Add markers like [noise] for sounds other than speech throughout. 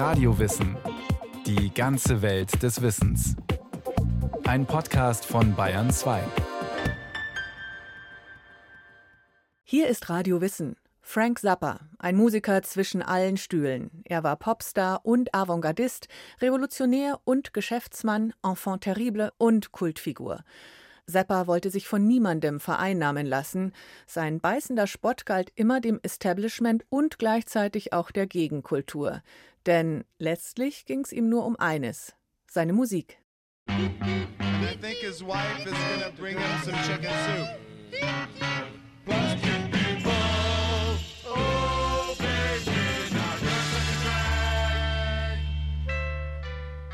Radiowissen. Die ganze Welt des Wissens. Ein Podcast von Bayern 2. Hier ist Radio Wissen. Frank Zappa, ein Musiker zwischen allen Stühlen. Er war Popstar und Avantgardist, Revolutionär und Geschäftsmann, Enfant terrible und Kultfigur. Zappa wollte sich von niemandem vereinnahmen lassen. Sein beißender Spott galt immer dem Establishment und gleichzeitig auch der Gegenkultur. Denn letztlich ging es ihm nur um eines: seine Musik.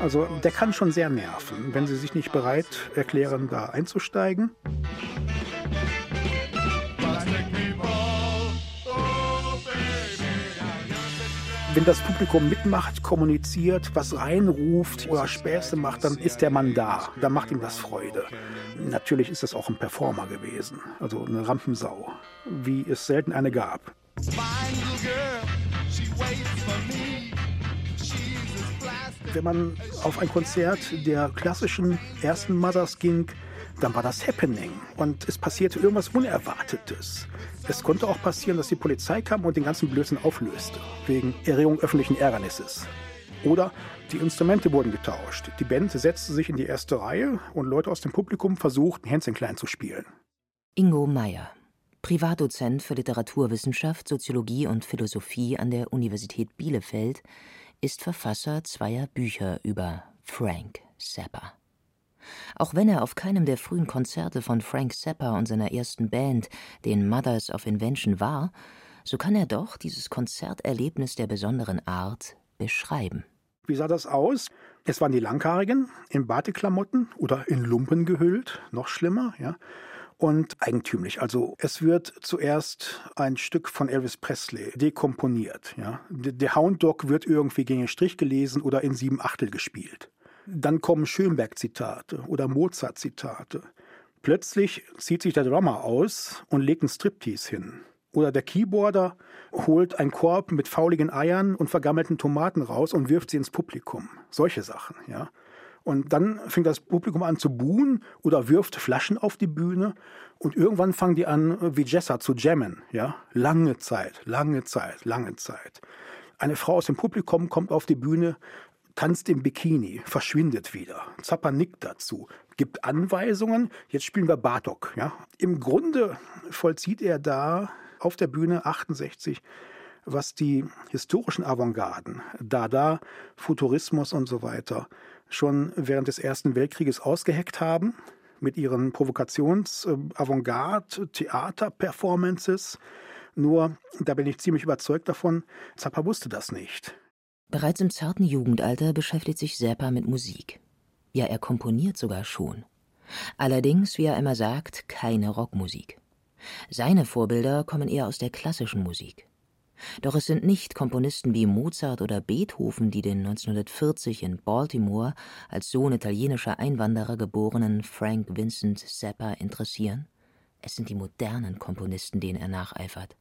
Also der kann schon sehr nerven, wenn Sie sich nicht bereit erklären, da einzusteigen. Wenn das Publikum mitmacht, kommuniziert, was reinruft oder Späße macht, dann ist der Mann da. Dann macht ihm das Freude. Natürlich ist es auch ein Performer gewesen, also eine Rampensau, wie es selten eine gab. Wenn man auf ein Konzert der klassischen ersten Mothers ging, dann war das Happening und es passierte irgendwas Unerwartetes. Es konnte auch passieren, dass die Polizei kam und den ganzen Blödsinn auflöste, wegen Erregung öffentlichen Ärgernisses. Oder die Instrumente wurden getauscht. Die Band setzte sich in die erste Reihe und Leute aus dem Publikum versuchten, Hänschen klein zu spielen. Ingo Meyer, Privatdozent für Literaturwissenschaft, Soziologie und Philosophie an der Universität Bielefeld, ist Verfasser zweier Bücher über Frank Zappa. Auch wenn er auf keinem der frühen Konzerte von Frank Zappa und seiner ersten Band, den Mothers of Invention, war, so kann er doch dieses Konzerterlebnis der besonderen Art beschreiben. Wie sah das aus? Es waren die Langhaarigen in Bateklamotten oder in Lumpen gehüllt, noch schlimmer, ja und eigentümlich. Also es wird zuerst ein Stück von Elvis Presley dekomponiert. Ja. Der Hound Dog wird irgendwie gegen den Strich gelesen oder in sieben Achtel gespielt. Dann kommen Schönberg-Zitate oder Mozart-Zitate. Plötzlich zieht sich der Drummer aus und legt einen Striptease hin. Oder der Keyboarder holt einen Korb mit fauligen Eiern und vergammelten Tomaten raus und wirft sie ins Publikum. Solche Sachen, ja. Und dann fängt das Publikum an zu buhen oder wirft Flaschen auf die Bühne. Und irgendwann fangen die an, wie Jessa zu jammen. Ja? Lange Zeit, lange Zeit, lange Zeit. Eine Frau aus dem Publikum kommt auf die Bühne, tanzt im Bikini, verschwindet wieder. Zappa nickt dazu, gibt Anweisungen. Jetzt spielen wir Bartok. Ja? Im Grunde vollzieht er da auf der Bühne 68 was die historischen Avantgarden, Dada, Futurismus und so weiter, schon während des Ersten Weltkrieges ausgeheckt haben mit ihren Provokations-Avantgarde-Theater-Performances. Nur, da bin ich ziemlich überzeugt davon, Zappa wusste das nicht. Bereits im zarten Jugendalter beschäftigt sich Zappa mit Musik. Ja, er komponiert sogar schon. Allerdings, wie er immer sagt, keine Rockmusik. Seine Vorbilder kommen eher aus der klassischen Musik. Doch es sind nicht Komponisten wie Mozart oder Beethoven, die den 1940 in Baltimore als Sohn italienischer Einwanderer geborenen Frank Vincent Zappa interessieren. Es sind die modernen Komponisten, denen er nacheifert.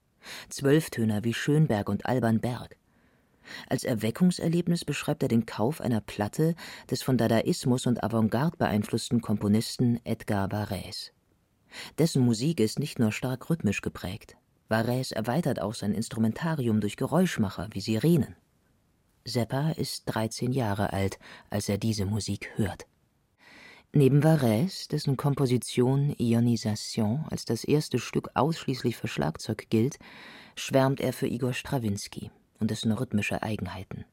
Zwölftöner wie Schönberg und Alban Berg. Als Erweckungserlebnis beschreibt er den Kauf einer Platte des von Dadaismus und Avantgarde beeinflussten Komponisten Edgar Varese. Dessen Musik ist nicht nur stark rhythmisch geprägt, Varese erweitert auch sein Instrumentarium durch Geräuschmacher wie Sirenen. Seppa ist 13 Jahre alt, als er diese Musik hört. Neben Varese, dessen Komposition Ionisation als das erste Stück ausschließlich für Schlagzeug gilt, schwärmt er für Igor Strawinski und dessen rhythmische Eigenheiten.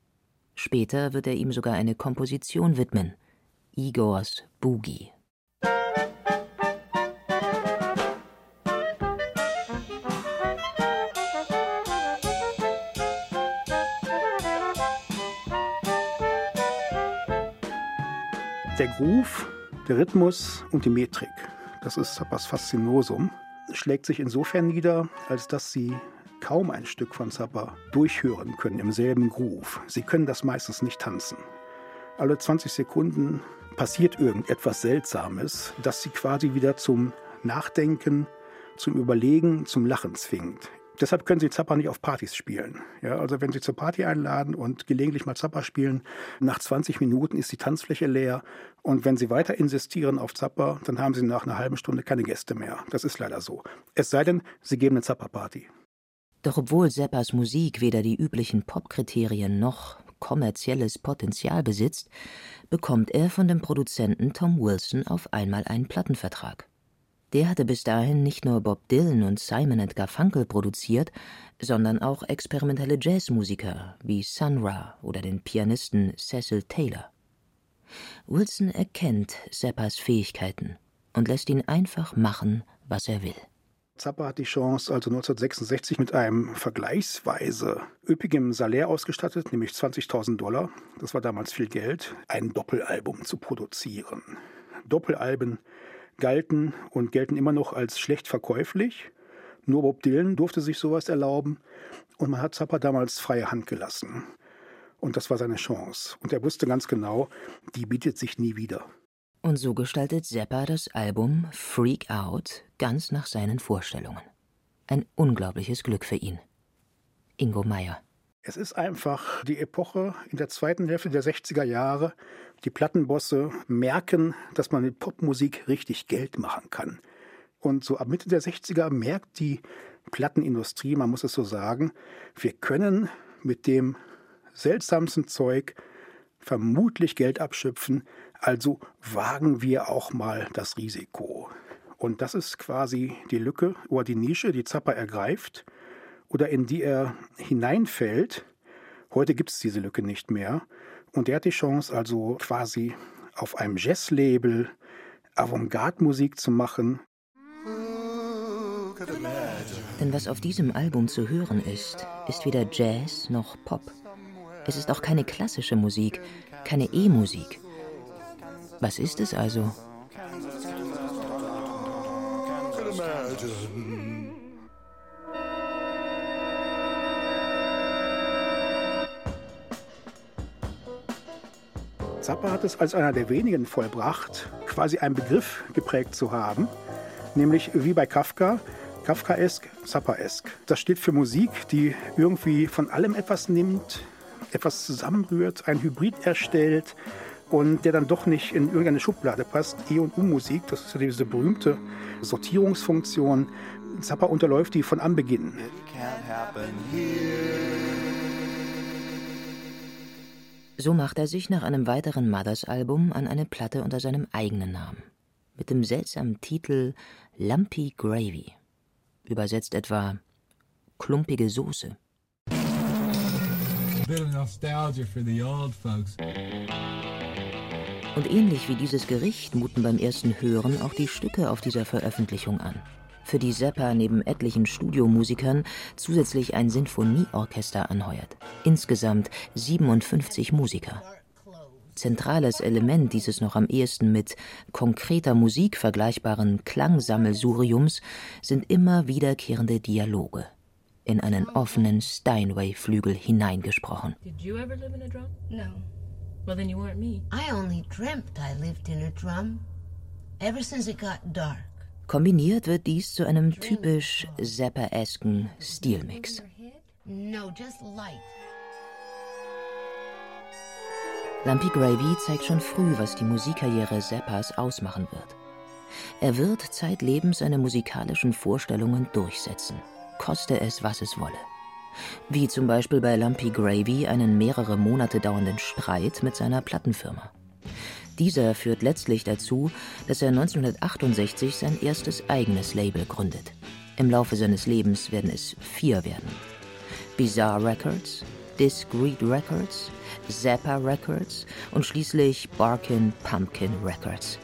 Später wird er ihm sogar eine Komposition widmen, Igors Boogie. Der Groove, der Rhythmus und die Metrik, das ist Zappas Faszinosum, schlägt sich insofern nieder, als dass sie kaum ein Stück von Zappa durchhören können im selben Groove. Sie können das meistens nicht tanzen. Alle 20 Sekunden passiert irgendetwas Seltsames, das sie quasi wieder zum Nachdenken, zum Überlegen, zum Lachen zwingt. Deshalb können Sie Zappa nicht auf Partys spielen. Ja, also wenn Sie zur Party einladen und gelegentlich mal Zappa spielen, nach 20 Minuten ist die Tanzfläche leer. Und wenn Sie weiter insistieren auf Zappa, dann haben Sie nach einer halben Stunde keine Gäste mehr. Das ist leider so. Es sei denn, Sie geben eine Zappa-Party. Doch obwohl Zappas Musik weder die üblichen Popkriterien noch kommerzielles Potenzial besitzt, bekommt er von dem Produzenten Tom Wilson auf einmal einen Plattenvertrag. Der hatte bis dahin nicht nur Bob Dylan und Simon Garfunkel produziert, sondern auch experimentelle Jazzmusiker wie Sun Ra oder den Pianisten Cecil Taylor. Wilson erkennt Zappas Fähigkeiten und lässt ihn einfach machen, was er will. Zappa hat die Chance, also 1966 mit einem vergleichsweise üppigem Salär ausgestattet, nämlich 20.000 Dollar, das war damals viel Geld, ein Doppelalbum zu produzieren. Doppelalben galten und gelten immer noch als schlecht verkäuflich. Nur Bob Dylan durfte sich sowas erlauben und man hat Zappa damals freie Hand gelassen. Und das war seine Chance. Und er wusste ganz genau, die bietet sich nie wieder. Und so gestaltet Zappa das Album Freak Out ganz nach seinen Vorstellungen. Ein unglaubliches Glück für ihn. Ingo Meyer. Es ist einfach die Epoche in der zweiten Hälfte der 60er Jahre. Die Plattenbosse merken, dass man mit Popmusik richtig Geld machen kann. Und so ab Mitte der 60er merkt die Plattenindustrie, man muss es so sagen, wir können mit dem seltsamsten Zeug vermutlich Geld abschöpfen, also wagen wir auch mal das Risiko. Und das ist quasi die Lücke oder die Nische, die Zappa ergreift oder in die er hineinfällt. Heute gibt es diese Lücke nicht mehr. Und er hat die Chance, also quasi auf einem Jazz-Label Avantgarde-Musik zu machen. Denn was auf diesem Album zu hören ist, ist weder Jazz noch Pop. Es ist auch keine klassische Musik, keine E-Musik. Was ist es also? Zappa hat es als einer der wenigen vollbracht, quasi einen Begriff geprägt zu haben, nämlich wie bei Kafka, Kafkaesk, Zappaesk. Das steht für Musik, die irgendwie von allem etwas nimmt, etwas zusammenrührt, ein Hybrid erstellt und der dann doch nicht in irgendeine Schublade passt. E- und U-Musik, das ist ja diese berühmte Sortierungsfunktion. Zappa unterläuft die von Anbeginn. So macht er sich nach einem weiteren Mothers-Album an eine Platte unter seinem eigenen Namen. Mit dem seltsamen Titel Lumpy Gravy. Übersetzt etwa klumpige Soße. Und ähnlich wie dieses Gericht muten beim ersten Hören auch die Stücke auf dieser Veröffentlichung an für die Zappa neben etlichen Studiomusikern zusätzlich ein Sinfonieorchester anheuert. Insgesamt 57 Musiker. Zentrales Element dieses noch am ehesten mit konkreter Musik vergleichbaren Klangsammelsuriums sind immer wiederkehrende Dialoge in einen offenen Steinway-Flügel hineingesprochen. Did you ever live in a drum? No. Well, then you weren't me. I only dreamt I lived in a drum. Ever since it got dark. Kombiniert wird dies zu einem typisch Zappa-esken Stilmix. Lumpy Gravy zeigt schon früh, was die Musikkarriere Zappas ausmachen wird. Er wird zeitlebens seine musikalischen Vorstellungen durchsetzen, koste es, was es wolle. Wie zum Beispiel bei Lumpy Gravy einen mehrere Monate dauernden Streit mit seiner Plattenfirma. Dieser führt letztlich dazu, dass er 1968 sein erstes eigenes Label gründet. Im Laufe seines Lebens werden es vier werden. Bizarre Records, Discreet Records, Zappa Records und schließlich Barkin Pumpkin Records.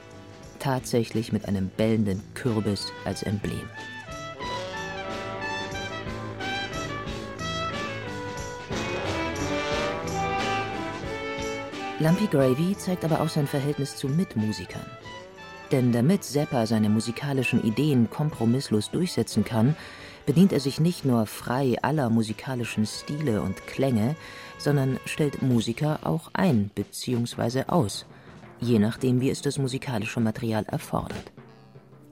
Tatsächlich mit einem bellenden Kürbis als Emblem. Lumpy Gravy zeigt aber auch sein Verhältnis zu Mitmusikern. Denn damit Zappa seine musikalischen Ideen kompromisslos durchsetzen kann, bedient er sich nicht nur frei aller musikalischen Stile und Klänge, sondern stellt Musiker auch ein bzw. aus, je nachdem, wie es das musikalische Material erfordert.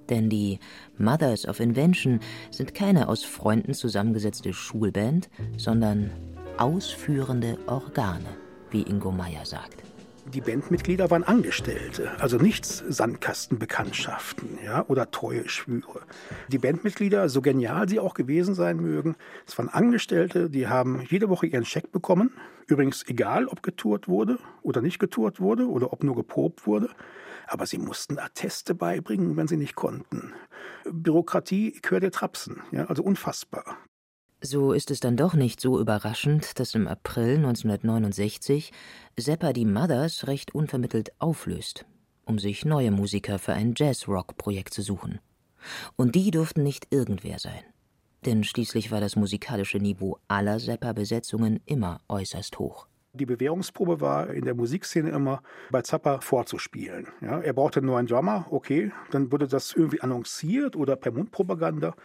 Denn die Mothers of Invention sind keine aus Freunden zusammengesetzte Schulband, sondern ausführende Organe, wie Ingo Meyer sagt. Die Bandmitglieder waren Angestellte, also nichts Sandkastenbekanntschaften ja, oder treue Schwüre. Die Bandmitglieder, so genial sie auch gewesen sein mögen, es waren Angestellte, die haben jede Woche ihren Scheck bekommen. Übrigens egal, ob getourt wurde oder nicht getourt wurde oder ob nur geprobt wurde. Aber sie mussten Atteste beibringen, wenn sie nicht konnten. Bürokratie quer der Trapsen, ja, also unfassbar. So ist es dann doch nicht so überraschend, dass im April 1969 Seppa die Mothers recht unvermittelt auflöst, um sich neue Musiker für ein Jazz-Rock-Projekt zu suchen. Und die durften nicht irgendwer sein. Denn schließlich war das musikalische Niveau aller Seppa-Besetzungen immer äußerst hoch. Die Bewährungsprobe war in der Musikszene immer bei Zappa vorzuspielen. Ja, er brauchte einen neuen Drummer, okay, dann wurde das irgendwie annonciert oder per Mundpropaganda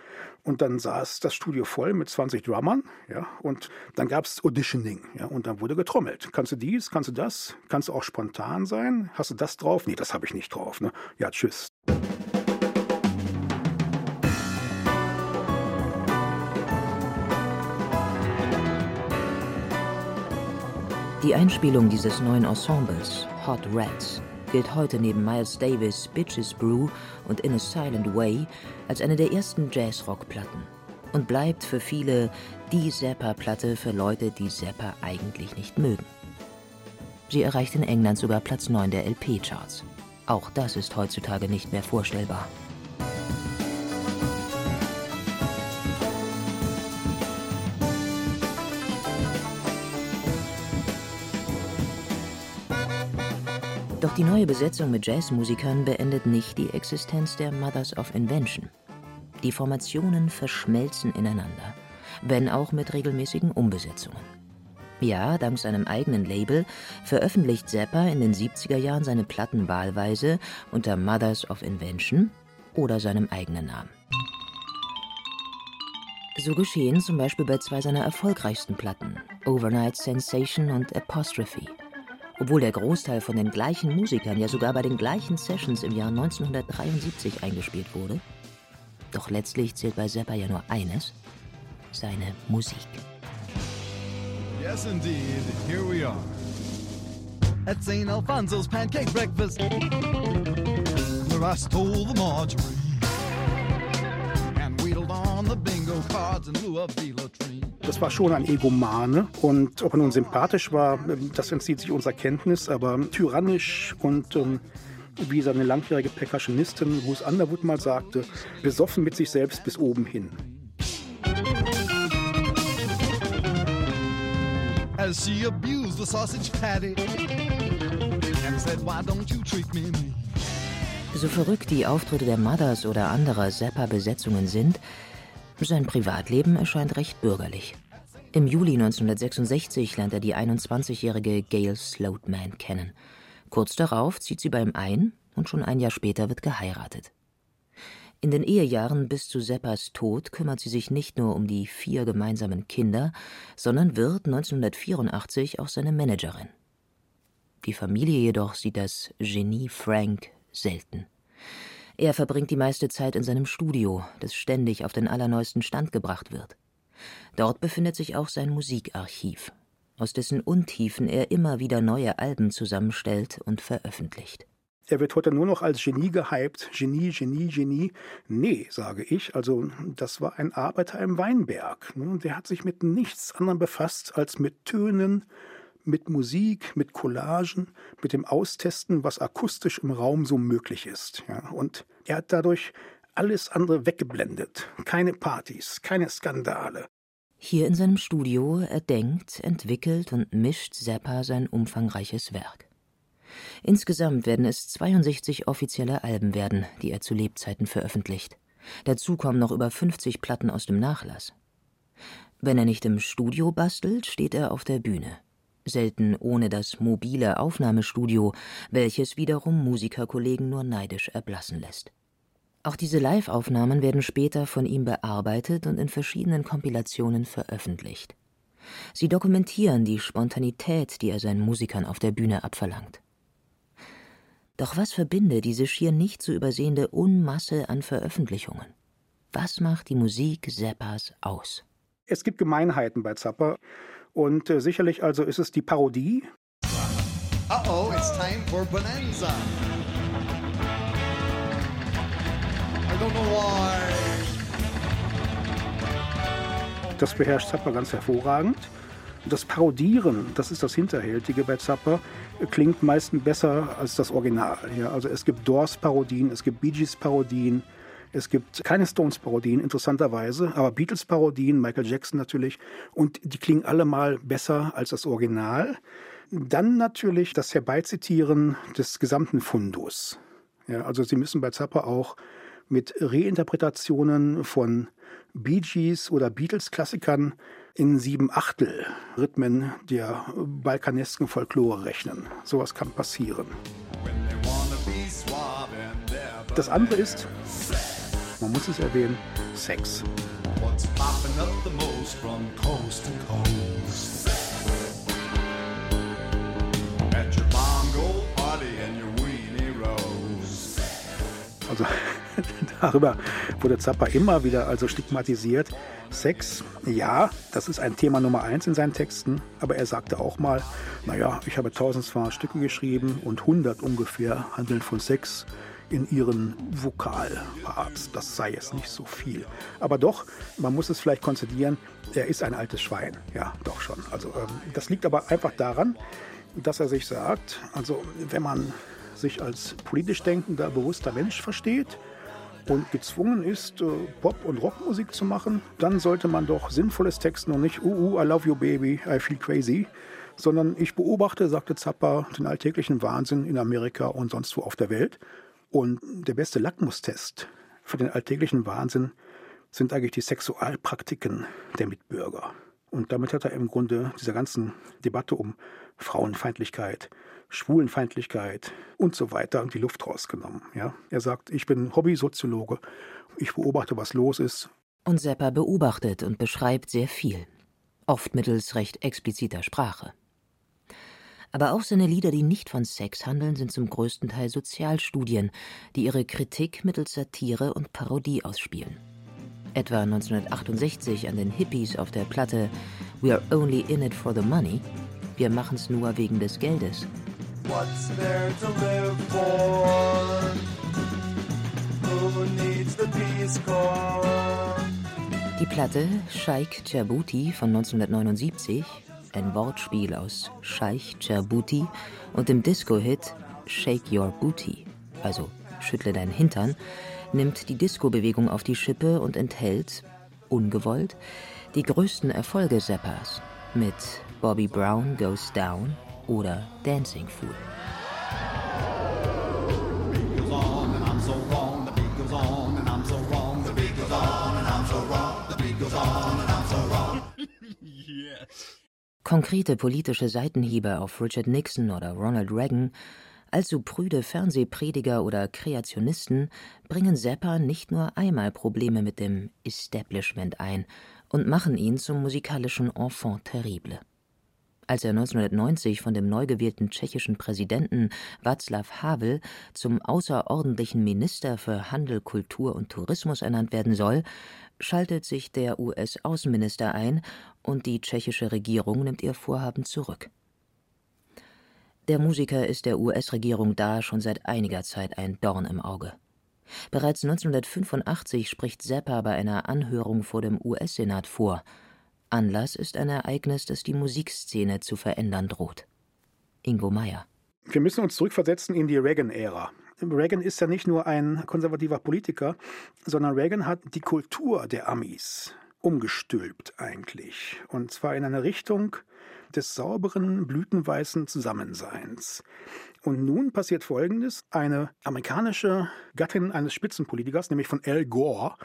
und dann saß das Studio voll mit 20 Drummern, ja, und dann gab es Auditioning, ja, und dann wurde getrommelt. Kannst du dies, kannst du das, kannst du auch spontan sein? Hast du das drauf? Nee, das habe ich nicht drauf, ne? Ja, tschüss. Die Einspielung dieses neuen Ensembles, Hot Rats, gilt heute neben Miles Davis' Bitches Brew und In a Silent Way als eine der ersten Jazzrock-Platten und bleibt für viele die Zappa-Platte für Leute, die Zappa eigentlich nicht mögen. Sie erreicht in England sogar Platz 9 der LP-Charts. Auch das ist heutzutage nicht mehr vorstellbar. Doch die neue Besetzung mit Jazzmusikern beendet nicht die Existenz der Mothers of Invention. Die Formationen verschmelzen ineinander, wenn auch mit regelmäßigen Umbesetzungen. Ja, dank seinem eigenen Label veröffentlicht Zappa in den 70er Jahren seine Platten wahlweise unter Mothers of Invention oder seinem eigenen Namen. So geschehen zum Beispiel bei zwei seiner erfolgreichsten Platten, Overnight Sensation und Apostrophe obwohl der Großteil von den gleichen Musikern ja sogar bei den gleichen Sessions im Jahr 1973 eingespielt wurde. Doch letztlich zählt bei Zappa ja nur eines: seine Musik. Yes, indeed, here we are. At St. Alfonso's pancake breakfast, where I stole the margarine and wheedled on the bingo cards in lieu of Velotrine. Das war schon ein Egomane. Und ob er nun sympathisch war, das entzieht sich unserer Kenntnis, aber tyrannisch und ähm, wie seine langjährige Percussionistin Bruce Underwood mal sagte, besoffen mit sich selbst bis oben hin. As she abused the sausage patty and said, why don't you treat me So verrückt die Auftritte der Mothers oder anderer Zappa-Besetzungen sind, sein Privatleben erscheint recht bürgerlich. Im Juli 1966 lernt er die 21-jährige Gail Sloatman kennen. Kurz darauf zieht sie bei ihm ein und schon ein Jahr später wird geheiratet. In den Ehejahren bis zu Seppas Tod kümmert sie sich nicht nur um die vier gemeinsamen Kinder, sondern wird 1984 auch seine Managerin. Die Familie jedoch sieht das Genie Frank selten. Er verbringt die meiste Zeit in seinem Studio, das ständig auf den allerneuesten Stand gebracht wird. Dort befindet sich auch sein Musikarchiv, aus dessen Untiefen er immer wieder neue Alben zusammenstellt und veröffentlicht. Er wird heute nur noch als Genie gehypt. Genie, Genie, Genie. Nee, sage ich. Also, das war ein Arbeiter im Weinberg. Ne? Der hat sich mit nichts anderem befasst als mit Tönen, mit Musik, mit Collagen, mit dem Austesten, was akustisch im Raum so möglich ist. Ja, und er hat dadurch alles andere weggeblendet. Keine Partys, keine Skandale. Hier in seinem Studio erdenkt, entwickelt und mischt Zappa sein umfangreiches Werk. Insgesamt werden es 62 offizielle Alben werden, die er zu Lebzeiten veröffentlicht. Dazu kommen noch über 50 Platten aus dem Nachlass. Wenn er nicht im Studio bastelt, steht er auf der Bühne selten ohne das mobile Aufnahmestudio, welches wiederum Musikerkollegen nur neidisch erblassen lässt. Auch diese Live-Aufnahmen werden später von ihm bearbeitet und in verschiedenen Kompilationen veröffentlicht. Sie dokumentieren die Spontanität, die er seinen Musikern auf der Bühne abverlangt. Doch was verbinde diese schier nicht zu übersehende Unmasse an Veröffentlichungen? Was macht die Musik Zappas aus? Es gibt Gemeinheiten bei Zappa und äh, sicherlich also ist es die Parodie. Uh oh, it's time for Bonanza. I don't know why. Das beherrscht Zappa ganz hervorragend. Das Parodieren, das ist das Hinterhältige bei Zappa, klingt meistens besser als das Original. Ja, also es gibt Doors-Parodien, es gibt Bee Gees-Parodien, es gibt keine Stones-Parodien, interessanterweise, aber Beatles-Parodien, Michael Jackson natürlich, und die klingen alle mal besser als das Original. Dann natürlich das Herbeizitieren des gesamten Fundus. Ja, also Sie müssen bei Zappa auch mit Reinterpretationen von Bee Gees oder Beatles-Klassikern in sieben Achtel Rhythmen der balkanesken Folklore rechnen. Sowas kann passieren. Das andere ist, man muss es erwähnen, Sex. What's popping up the most from coast to coast? At your bongo party and your weenie rose. Also [laughs] darüber wurde Zappa immer wieder also stigmatisiert. Sex, ja, das ist ein Thema Nummer eins in seinen Texten, aber er sagte auch mal, naja, ich habe tausend zwar Stücke geschrieben und hundert ungefähr handeln von Sex in ihren Vokalparts. Das sei jetzt nicht so viel. Aber doch, man muss es vielleicht konzidieren, er ist ein altes Schwein. Ja, doch schon. Also ähm, das liegt aber einfach daran, dass er sich sagt, also wenn man sich als politisch denkender, bewusster Mensch versteht, und gezwungen ist, äh, Pop- und Rockmusik zu machen, dann sollte man doch sinnvolles Texten und nicht, uh, uh, I love you baby, I feel crazy, sondern ich beobachte, sagte Zappa, den alltäglichen Wahnsinn in Amerika und sonst wo auf der Welt. Und der beste Lackmustest für den alltäglichen Wahnsinn sind eigentlich die Sexualpraktiken der Mitbürger. Und damit hat er im Grunde dieser ganzen Debatte um Frauenfeindlichkeit, Schwulenfeindlichkeit und so weiter die Luft rausgenommen. Ja? Er sagt, ich bin Hobbysoziologe, ich beobachte, was los ist. Und Seppa beobachtet und beschreibt sehr viel, oft mittels recht expliziter Sprache. Aber auch seine Lieder, die nicht von Sex handeln, sind zum größten Teil Sozialstudien, die ihre Kritik mittels Satire und Parodie ausspielen. Etwa 1968 an den Hippies auf der Platte We Are Only In It For The Money, wir machen's nur wegen des Geldes, What's there to live for? Who needs the Peace Corps? Die Platte Sheikh Djibouti von 1979, ein Wortspiel aus Scheich Djibouti und dem Disco-Hit Shake Your Booty, also Schüttle deinen Hintern, nimmt die Disco-Bewegung auf die Schippe und enthält, ungewollt, die größten Erfolge Seppas mit Bobby Brown Goes Down oder Dancing Fool. [laughs] Konkrete politische Seitenhiebe auf Richard Nixon oder Ronald Reagan, allzu prüde Fernsehprediger oder Kreationisten bringen Zappa nicht nur einmal Probleme mit dem Establishment ein und machen ihn zum musikalischen Enfant terrible. Als er 1990 von dem neu gewählten tschechischen Präsidenten Václav Havel zum außerordentlichen Minister für Handel, Kultur und Tourismus ernannt werden soll, schaltet sich der US-Außenminister ein und die tschechische Regierung nimmt ihr Vorhaben zurück. Der Musiker ist der US-Regierung da schon seit einiger Zeit ein Dorn im Auge. Bereits 1985 spricht Zappa bei einer Anhörung vor dem US-Senat vor – Anlass ist ein Ereignis, das die Musikszene zu verändern droht. Ingo Meyer. Wir müssen uns zurückversetzen in die Reagan-Ära. Reagan ist ja nicht nur ein konservativer Politiker, sondern Reagan hat die Kultur der Amis umgestülpt eigentlich. Und zwar in eine Richtung des sauberen, blütenweißen Zusammenseins. Und nun passiert Folgendes. Eine amerikanische Gattin eines Spitzenpolitikers, nämlich von Al Gore,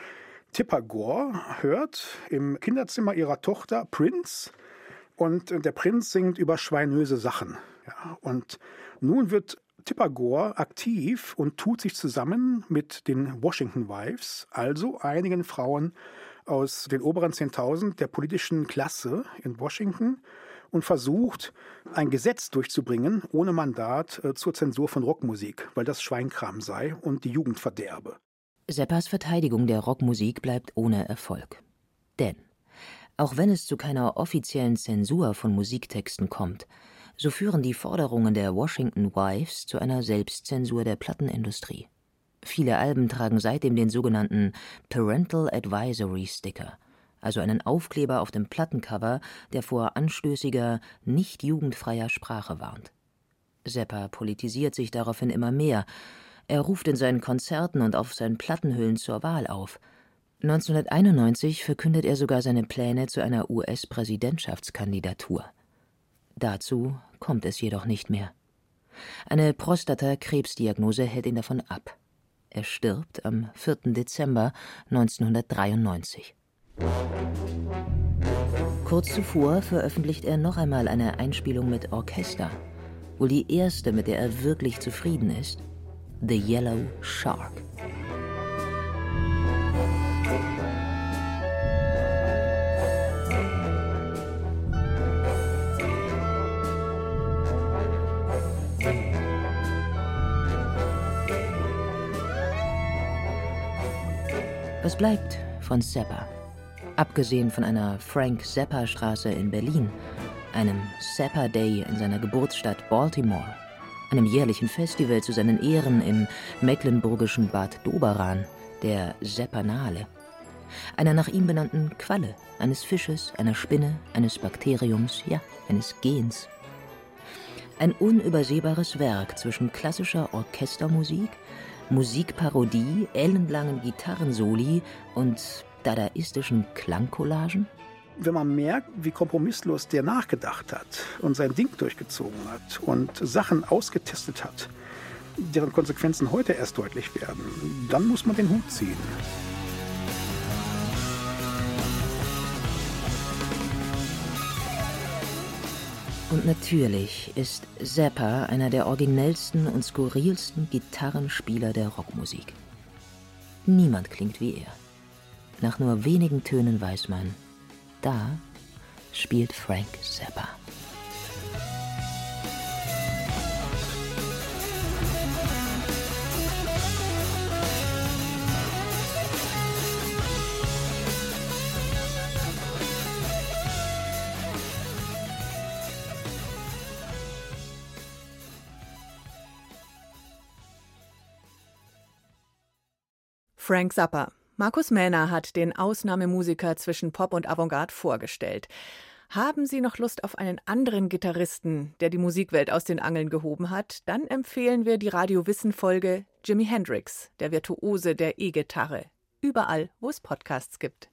Tipper Gore hört im Kinderzimmer ihrer Tochter Prince und der Prinz singt über schweinöse Sachen. Ja, und nun wird Tipper Gore aktiv und tut sich zusammen mit den Washington Wives, also einigen Frauen aus den oberen 10.000 der politischen Klasse in Washington und versucht, ein Gesetz durchzubringen ohne Mandat äh, zur Zensur von Rockmusik, weil das Schweinkram sei und die Jugend verderbe. Seppas Verteidigung der Rockmusik bleibt ohne Erfolg. Denn auch wenn es zu keiner offiziellen Zensur von Musiktexten kommt, so führen die Forderungen der Washington Wives zu einer Selbstzensur der Plattenindustrie. Viele Alben tragen seitdem den sogenannten Parental Advisory Sticker, also einen Aufkleber auf dem Plattencover, der vor anstößiger, nicht jugendfreier Sprache warnt. Seppa politisiert sich daraufhin immer mehr. Er ruft in seinen Konzerten und auf seinen Plattenhüllen zur Wahl auf. 1991 verkündet er sogar seine Pläne zu einer US-Präsidentschaftskandidatur. Dazu kommt es jedoch nicht mehr. Eine Prostatakrebsdiagnose hält ihn davon ab. Er stirbt am 4. Dezember 1993. Kurz zuvor veröffentlicht er noch einmal eine Einspielung mit Orchester, wohl die erste, mit der er wirklich zufrieden ist, The Yellow Shark. Was bleibt von Zappa? Abgesehen von einer Frank-Zappa-Straße in Berlin, einem Zappa Day in seiner Geburtsstadt Baltimore, einem jährlichen Festival zu seinen Ehren im mecklenburgischen Bad Doberan, der Zappanale, einer nach ihm benannten Qualle, eines Fisches, einer Spinne, eines Bakteriums, ja, eines Gens. Ein unübersehbares Werk zwischen klassischer Orchestermusik, Musikparodie, ellenlangen Gitarrensoli und dadaistischen Klangcollagen? Wenn man merkt, wie kompromisslos der nachgedacht hat und sein Ding durchgezogen hat und Sachen ausgetestet hat, deren Konsequenzen heute erst deutlich werden, dann muss man den Hut ziehen. Und natürlich ist Zappa einer der originellsten und skurrilsten Gitarrenspieler der Rockmusik. Niemand klingt wie er. Nach nur wenigen Tönen weiß man, da spielt Frank Zappa. Frank Zappa. Markus Mähner hat den Ausnahmemusiker zwischen Pop und Avantgarde vorgestellt. Haben Sie noch Lust auf einen anderen Gitarristen, der die Musikwelt aus den Angeln gehoben hat? Dann empfehlen wir die Radio Wissen Folge Jimi Hendrix, der Virtuose der E-Gitarre. Überall, wo es Podcasts gibt.